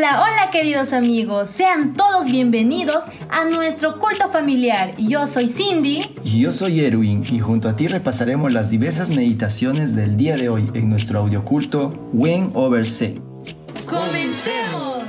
Hola, hola queridos amigos, sean todos bienvenidos a nuestro culto familiar. Yo soy Cindy. Y yo soy Erwin y junto a ti repasaremos las diversas meditaciones del día de hoy en nuestro audioculto Win Over C. ¡Comencemos!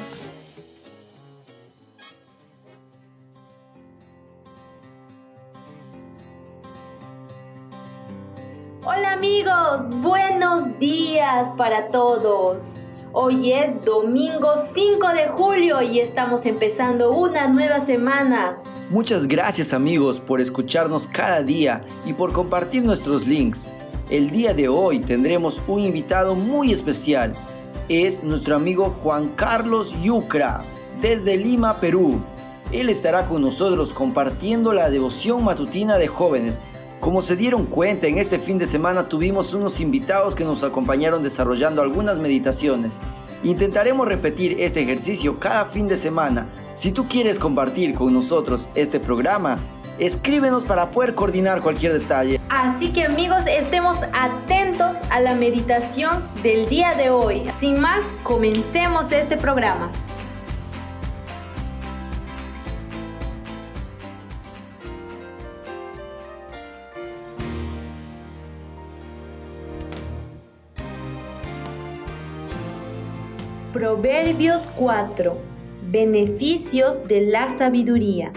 Hola amigos, buenos días para todos. Hoy es domingo 5 de julio y estamos empezando una nueva semana. Muchas gracias amigos por escucharnos cada día y por compartir nuestros links. El día de hoy tendremos un invitado muy especial. Es nuestro amigo Juan Carlos Yucra, desde Lima, Perú. Él estará con nosotros compartiendo la devoción matutina de jóvenes como se dieron cuenta, en este fin de semana tuvimos unos invitados que nos acompañaron desarrollando algunas meditaciones. Intentaremos repetir este ejercicio cada fin de semana. Si tú quieres compartir con nosotros este programa, escríbenos para poder coordinar cualquier detalle. Así que amigos, estemos atentos a la meditación del día de hoy. Sin más, comencemos este programa. Proverbios 4. Beneficios de la sabiduría.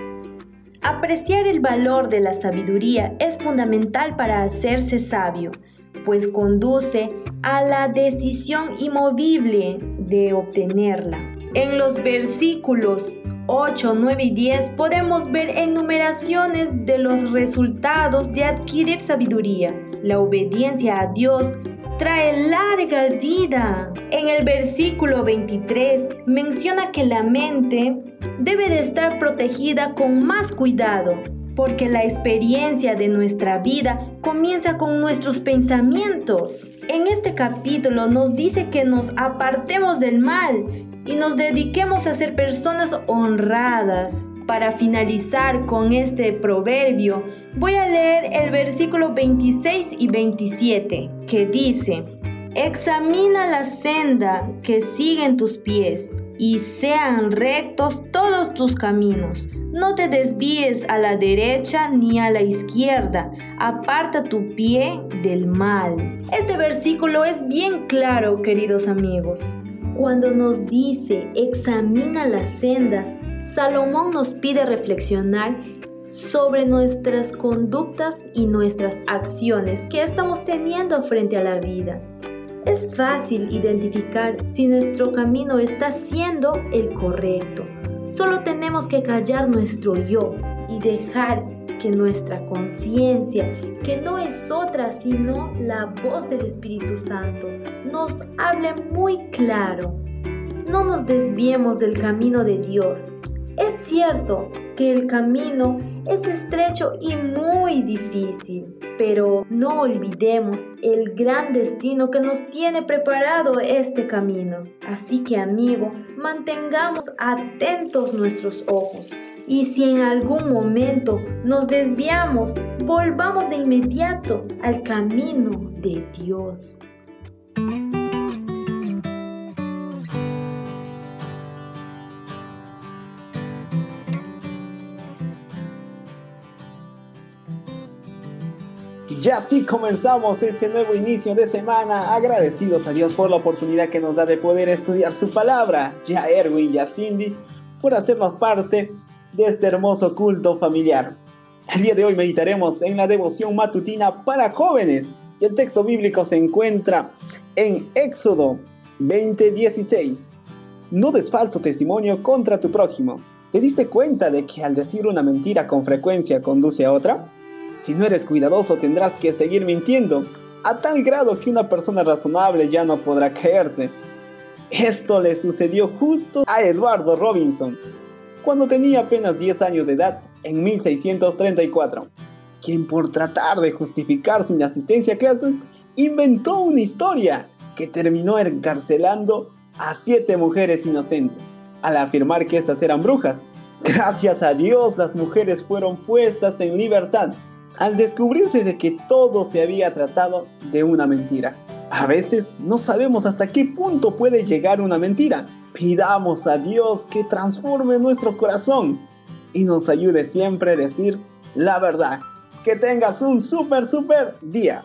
Apreciar el valor de la sabiduría es fundamental para hacerse sabio, pues conduce a la decisión inmovible de obtenerla. En los versículos 8, 9 y 10 podemos ver enumeraciones de los resultados de adquirir sabiduría. La obediencia a Dios trae larga vida. En el versículo 23 menciona que la mente debe de estar protegida con más cuidado, porque la experiencia de nuestra vida comienza con nuestros pensamientos. En este capítulo nos dice que nos apartemos del mal y nos dediquemos a ser personas honradas. Para finalizar con este proverbio, voy a leer el versículo 26 y 27, que dice, Examina la senda que siguen tus pies y sean rectos todos tus caminos. No te desvíes a la derecha ni a la izquierda. Aparta tu pie del mal. Este versículo es bien claro, queridos amigos. Cuando nos dice examina las sendas, Salomón nos pide reflexionar sobre nuestras conductas y nuestras acciones que estamos teniendo frente a la vida. Es fácil identificar si nuestro camino está siendo el correcto. Solo tenemos que callar nuestro yo y dejar que nuestra conciencia, que no es otra sino la voz del Espíritu Santo, nos hable muy claro. No nos desviemos del camino de Dios. Es cierto que el camino es estrecho y muy difícil, pero no olvidemos el gran destino que nos tiene preparado este camino. Así que amigo, mantengamos atentos nuestros ojos y si en algún momento nos desviamos, volvamos de inmediato al camino de Dios. Y así comenzamos este nuevo inicio de semana, agradecidos a Dios por la oportunidad que nos da de poder estudiar su palabra, ya Erwin y a Cindy, por hacernos parte de este hermoso culto familiar. El día de hoy meditaremos en la devoción matutina para jóvenes el texto bíblico se encuentra en Éxodo 20:16. No des falso testimonio contra tu prójimo. ¿Te diste cuenta de que al decir una mentira con frecuencia conduce a otra? Si no eres cuidadoso tendrás que seguir mintiendo, a tal grado que una persona razonable ya no podrá creerte. Esto le sucedió justo a Eduardo Robinson, cuando tenía apenas 10 años de edad, en 1634, quien por tratar de justificar su inasistencia a clases, inventó una historia que terminó encarcelando a siete mujeres inocentes, al afirmar que estas eran brujas. Gracias a Dios las mujeres fueron puestas en libertad al descubrirse de que todo se había tratado de una mentira. A veces no sabemos hasta qué punto puede llegar una mentira. Pidamos a Dios que transforme nuestro corazón y nos ayude siempre a decir la verdad. Que tengas un súper, súper día.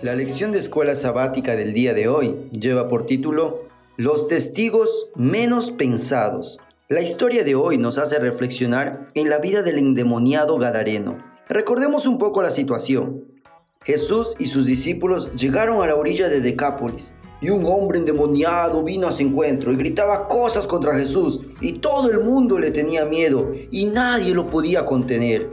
La lección de escuela sabática del día de hoy lleva por título Los testigos menos pensados. La historia de hoy nos hace reflexionar en la vida del endemoniado Gadareno. Recordemos un poco la situación. Jesús y sus discípulos llegaron a la orilla de Decápolis y un hombre endemoniado vino a su encuentro y gritaba cosas contra Jesús y todo el mundo le tenía miedo y nadie lo podía contener.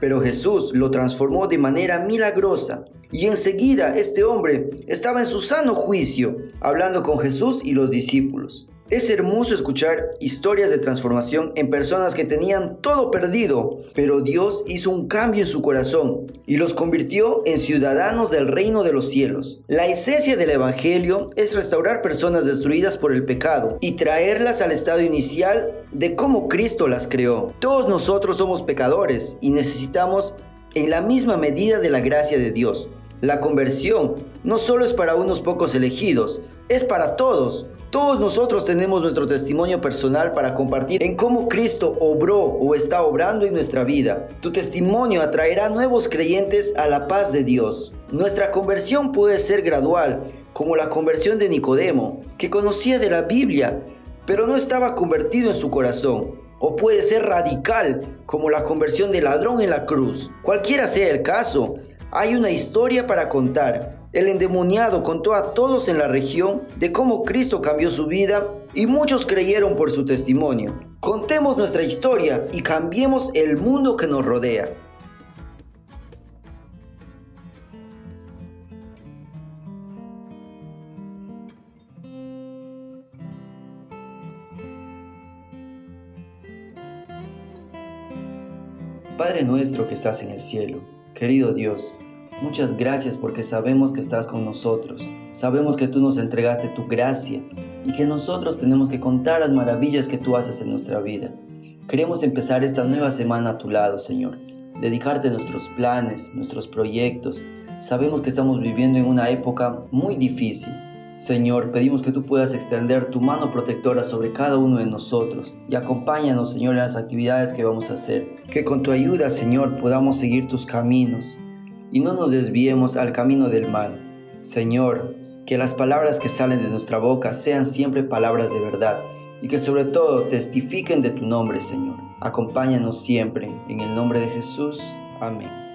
Pero Jesús lo transformó de manera milagrosa y enseguida este hombre estaba en su sano juicio, hablando con Jesús y los discípulos. Es hermoso escuchar historias de transformación en personas que tenían todo perdido, pero Dios hizo un cambio en su corazón y los convirtió en ciudadanos del reino de los cielos. La esencia del Evangelio es restaurar personas destruidas por el pecado y traerlas al estado inicial de cómo Cristo las creó. Todos nosotros somos pecadores y necesitamos en la misma medida de la gracia de Dios. La conversión no solo es para unos pocos elegidos, es para todos. Todos nosotros tenemos nuestro testimonio personal para compartir en cómo Cristo obró o está obrando en nuestra vida. Tu testimonio atraerá nuevos creyentes a la paz de Dios. Nuestra conversión puede ser gradual, como la conversión de Nicodemo, que conocía de la Biblia, pero no estaba convertido en su corazón. O puede ser radical, como la conversión del ladrón en la cruz. Cualquiera sea el caso, hay una historia para contar el endemoniado contó a todos en la región de cómo Cristo cambió su vida y muchos creyeron por su testimonio. Contemos nuestra historia y cambiemos el mundo que nos rodea. Padre nuestro que estás en el cielo, querido Dios, Muchas gracias porque sabemos que estás con nosotros. Sabemos que tú nos entregaste tu gracia y que nosotros tenemos que contar las maravillas que tú haces en nuestra vida. Queremos empezar esta nueva semana a tu lado, Señor. Dedicarte nuestros planes, nuestros proyectos. Sabemos que estamos viviendo en una época muy difícil. Señor, pedimos que tú puedas extender tu mano protectora sobre cada uno de nosotros y acompáñanos, Señor, en las actividades que vamos a hacer. Que con tu ayuda, Señor, podamos seguir tus caminos y no nos desviemos al camino del mal. Señor, que las palabras que salen de nuestra boca sean siempre palabras de verdad y que sobre todo testifiquen de tu nombre, Señor. Acompáñanos siempre, en el nombre de Jesús. Amén.